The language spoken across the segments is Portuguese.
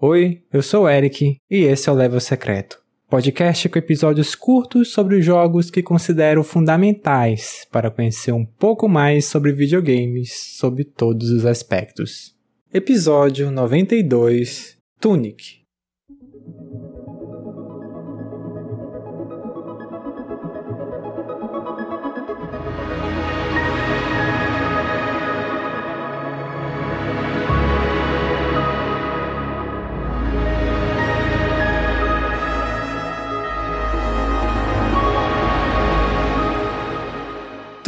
Oi, eu sou o Eric e esse é o Level Secreto, podcast com episódios curtos sobre os jogos que considero fundamentais para conhecer um pouco mais sobre videogames sob todos os aspectos. Episódio 92 Tunic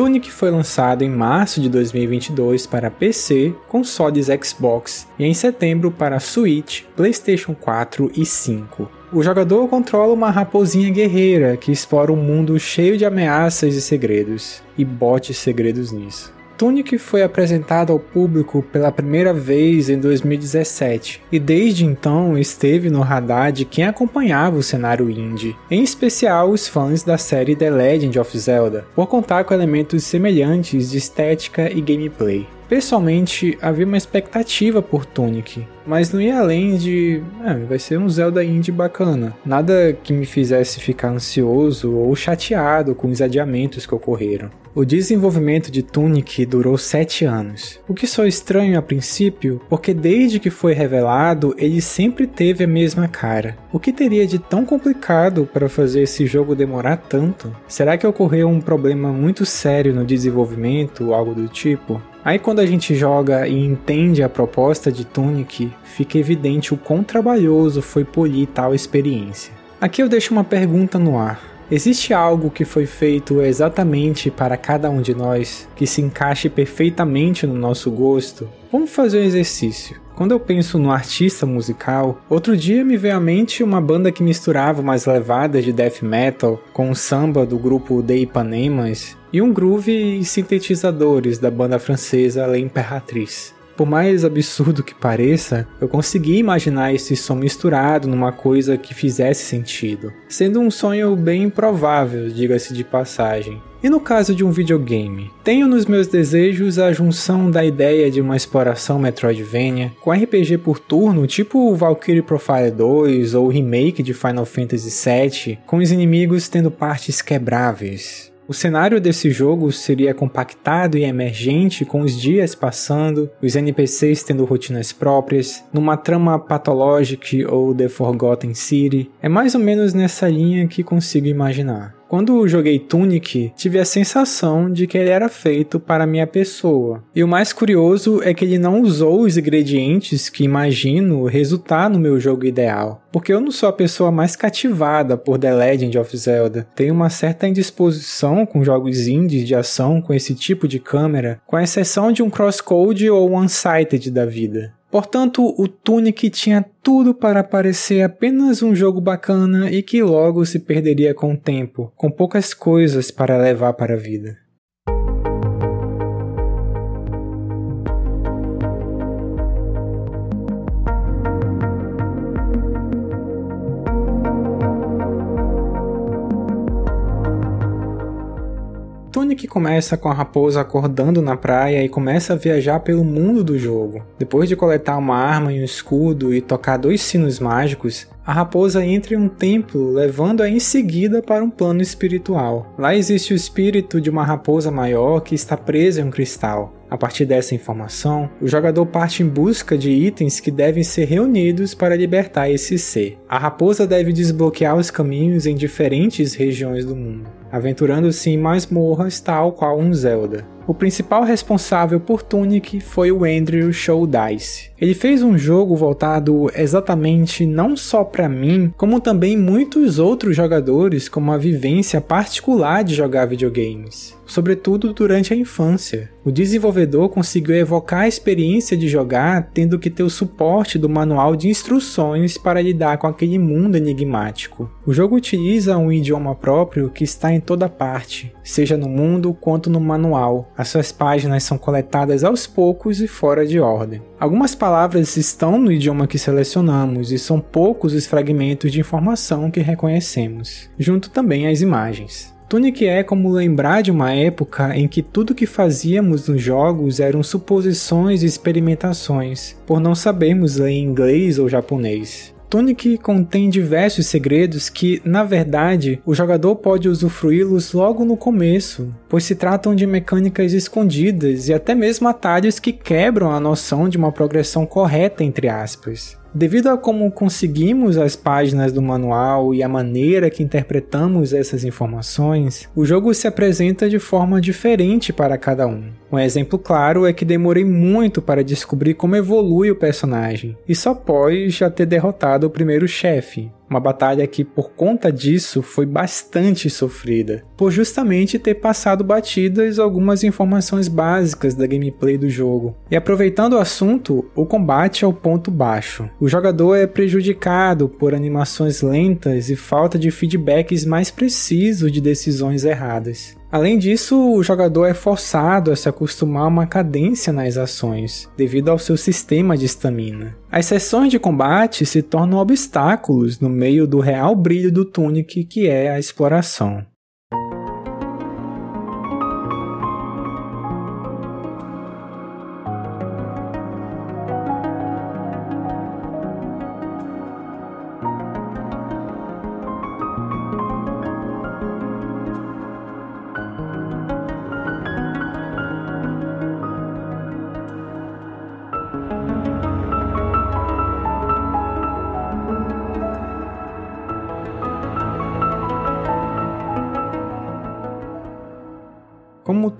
Tunic foi lançado em março de 2022 para PC, consoles Xbox e em setembro para Switch, PlayStation 4 e 5. O jogador controla uma raposinha guerreira que explora um mundo cheio de ameaças e segredos, e bote segredos nisso. Tunic foi apresentado ao público pela primeira vez em 2017 e desde então esteve no radar de quem acompanhava o cenário indie, em especial os fãs da série The Legend of Zelda, por contar com elementos semelhantes de estética e gameplay. Pessoalmente, havia uma expectativa por Tunic, mas não ia além de. Ah, vai ser um Zelda indie bacana. Nada que me fizesse ficar ansioso ou chateado com os adiamentos que ocorreram. O desenvolvimento de Tunic durou 7 anos, o que só estranho a princípio, porque desde que foi revelado ele sempre teve a mesma cara. O que teria de tão complicado para fazer esse jogo demorar tanto? Será que ocorreu um problema muito sério no desenvolvimento algo do tipo? Aí quando a gente joga e entende a proposta de Tunic, fica evidente o quão trabalhoso foi polir tal experiência. Aqui eu deixo uma pergunta no ar. Existe algo que foi feito exatamente para cada um de nós, que se encaixe perfeitamente no nosso gosto? Vamos fazer um exercício. Quando eu penso no artista musical, outro dia me veio à mente uma banda que misturava umas levadas de death metal com o samba do grupo The Ipanemas e um groove e sintetizadores da banda francesa La. Por mais absurdo que pareça, eu consegui imaginar esse som misturado numa coisa que fizesse sentido, sendo um sonho bem improvável, diga-se de passagem. E no caso de um videogame, tenho nos meus desejos a junção da ideia de uma exploração Metroidvania com RPG por turno, tipo Valkyrie Profile 2 ou remake de Final Fantasy VII, com os inimigos tendo partes quebráveis, o cenário desse jogo seria compactado e emergente, com os dias passando, os NPCs tendo rotinas próprias, numa trama Pathologic ou The Forgotten City. É mais ou menos nessa linha que consigo imaginar. Quando joguei Tunic, tive a sensação de que ele era feito para minha pessoa. E o mais curioso é que ele não usou os ingredientes que imagino resultar no meu jogo ideal. Porque eu não sou a pessoa mais cativada por The Legend of Zelda. Tenho uma certa indisposição com jogos indies de ação com esse tipo de câmera, com exceção de um crosscode ou um unsighted da vida. Portanto, o Tunic tinha tudo para parecer apenas um jogo bacana e que logo se perderia com o tempo, com poucas coisas para levar para a vida. Tunic começa com a raposa acordando na praia e começa a viajar pelo mundo do jogo. Depois de coletar uma arma e um escudo e tocar dois sinos mágicos, a raposa entra em um templo, levando-a em seguida para um plano espiritual. Lá existe o espírito de uma raposa maior que está presa em um cristal. A partir dessa informação, o jogador parte em busca de itens que devem ser reunidos para libertar esse ser. A raposa deve desbloquear os caminhos em diferentes regiões do mundo, aventurando-se em masmorras tal qual um Zelda. O principal responsável por Tunic foi o Andrew Showdice. Ele fez um jogo voltado exatamente não só para mim, como também muitos outros jogadores com uma vivência particular de jogar videogames sobretudo durante a infância. O desenvolvedor conseguiu evocar a experiência de jogar tendo que ter o suporte do manual de instruções para lidar com aquele mundo enigmático. O jogo utiliza um idioma próprio que está em toda parte, seja no mundo quanto no manual. As suas páginas são coletadas aos poucos e fora de ordem. Algumas estão no idioma que selecionamos e são poucos os fragmentos de informação que reconhecemos, junto também às imagens. Tunic é como lembrar de uma época em que tudo que fazíamos nos jogos eram suposições e experimentações, por não sabermos ler inglês ou japonês. Tunic contém diversos segredos que, na verdade, o jogador pode usufruí-los logo no começo, pois se tratam de mecânicas escondidas e até mesmo atalhos que quebram a noção de uma progressão correta entre aspas. Devido a como conseguimos as páginas do manual e a maneira que interpretamos essas informações, o jogo se apresenta de forma diferente para cada um. Um exemplo claro é que demorei muito para descobrir como evolui o personagem, e só após já ter derrotado o primeiro chefe, uma batalha que, por conta disso, foi bastante sofrida, por justamente ter passado batidas algumas informações básicas da gameplay do jogo. E aproveitando o assunto, o combate é o ponto baixo. O jogador é prejudicado por animações lentas e falta de feedbacks mais precisos de decisões erradas. Além disso, o jogador é forçado a se acostumar a uma cadência nas ações, devido ao seu sistema de estamina. As sessões de combate se tornam obstáculos no meio do real brilho do Tunic, que é a exploração.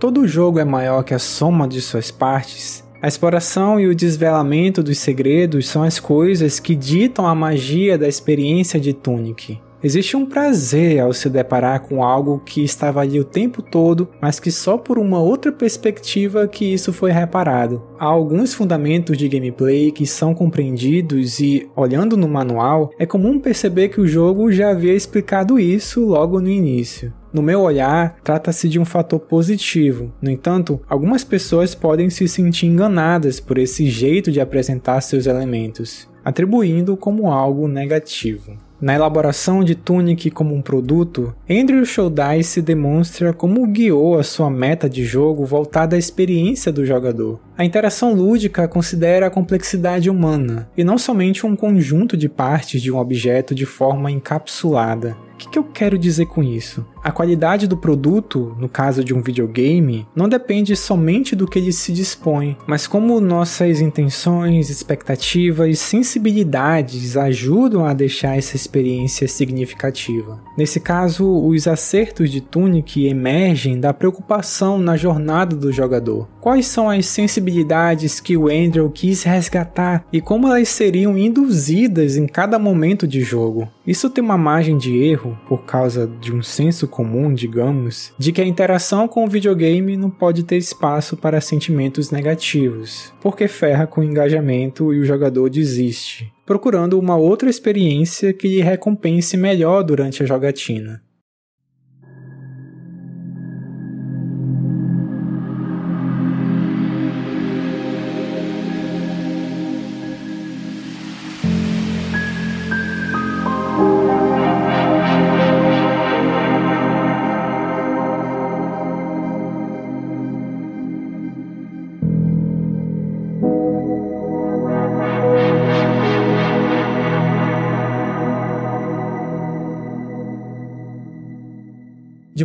Todo jogo é maior que a soma de suas partes, a exploração e o desvelamento dos segredos são as coisas que ditam a magia da experiência de Tunic. Existe um prazer ao se deparar com algo que estava ali o tempo todo, mas que só por uma outra perspectiva que isso foi reparado. Há alguns fundamentos de gameplay que são compreendidos e, olhando no manual, é comum perceber que o jogo já havia explicado isso logo no início. No meu olhar, trata-se de um fator positivo. No entanto, algumas pessoas podem se sentir enganadas por esse jeito de apresentar seus elementos, atribuindo como algo negativo. Na elaboração de Tunic como um produto, Andrew Shouldice demonstra como guiou a sua meta de jogo voltada à experiência do jogador. A interação lúdica considera a complexidade humana, e não somente um conjunto de partes de um objeto de forma encapsulada. Que, que eu quero dizer com isso? A qualidade do produto, no caso de um videogame, não depende somente do que ele se dispõe, mas como nossas intenções, expectativas sensibilidades ajudam a deixar essa experiência significativa. Nesse caso, os acertos de Tunic emergem da preocupação na jornada do jogador. Quais são as sensibilidades que o Andrew quis resgatar e como elas seriam induzidas em cada momento de jogo? Isso tem uma margem de erro por causa de um senso comum, digamos, de que a interação com o videogame não pode ter espaço para sentimentos negativos, porque ferra com o engajamento e o jogador desiste, procurando uma outra experiência que lhe recompense melhor durante a jogatina.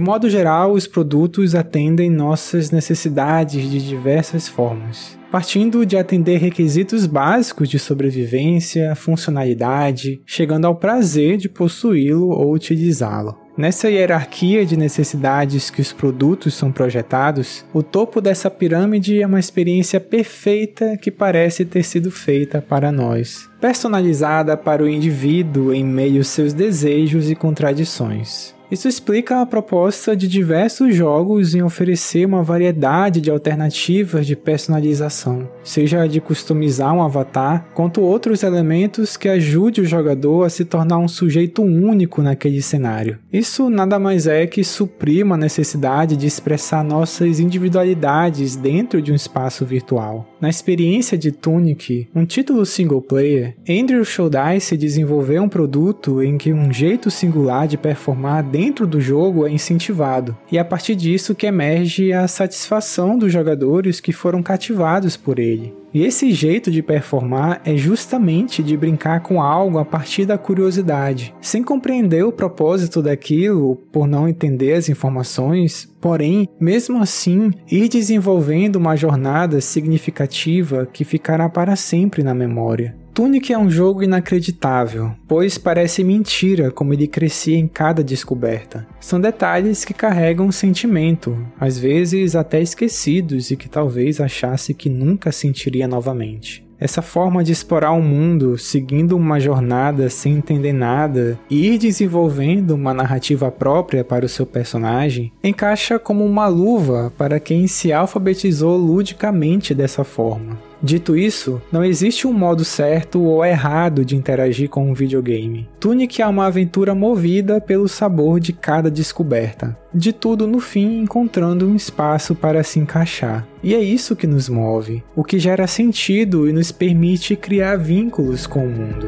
Modo geral, os produtos atendem nossas necessidades de diversas formas, partindo de atender requisitos básicos de sobrevivência, funcionalidade, chegando ao prazer de possuí-lo ou utilizá-lo. Nessa hierarquia de necessidades que os produtos são projetados, o topo dessa pirâmide é uma experiência perfeita que parece ter sido feita para nós, personalizada para o indivíduo em meio aos seus desejos e contradições. Isso explica a proposta de diversos jogos em oferecer uma variedade de alternativas de personalização, seja de customizar um avatar, quanto outros elementos que ajude o jogador a se tornar um sujeito único naquele cenário. Isso nada mais é que suprir uma necessidade de expressar nossas individualidades dentro de um espaço virtual. Na experiência de Tunic, um título single player, Andrew Shouldice desenvolveu um produto em que um jeito singular de performar dentro do jogo é incentivado, e é a partir disso que emerge a satisfação dos jogadores que foram cativados por ele. E esse jeito de performar é justamente de brincar com algo a partir da curiosidade, sem compreender o propósito daquilo por não entender as informações, porém, mesmo assim, ir desenvolvendo uma jornada significativa que ficará para sempre na memória. Tunic é um jogo inacreditável, pois parece mentira como ele crescia em cada descoberta. São detalhes que carregam um sentimento, às vezes até esquecidos e que talvez achasse que nunca sentiria novamente. Essa forma de explorar o mundo, seguindo uma jornada sem entender nada e ir desenvolvendo uma narrativa própria para o seu personagem, encaixa como uma luva para quem se alfabetizou ludicamente dessa forma. Dito isso, não existe um modo certo ou errado de interagir com um videogame. Tunic é uma aventura movida pelo sabor de cada descoberta, de tudo no fim encontrando um espaço para se encaixar. E é isso que nos move, o que gera sentido e nos permite criar vínculos com o mundo.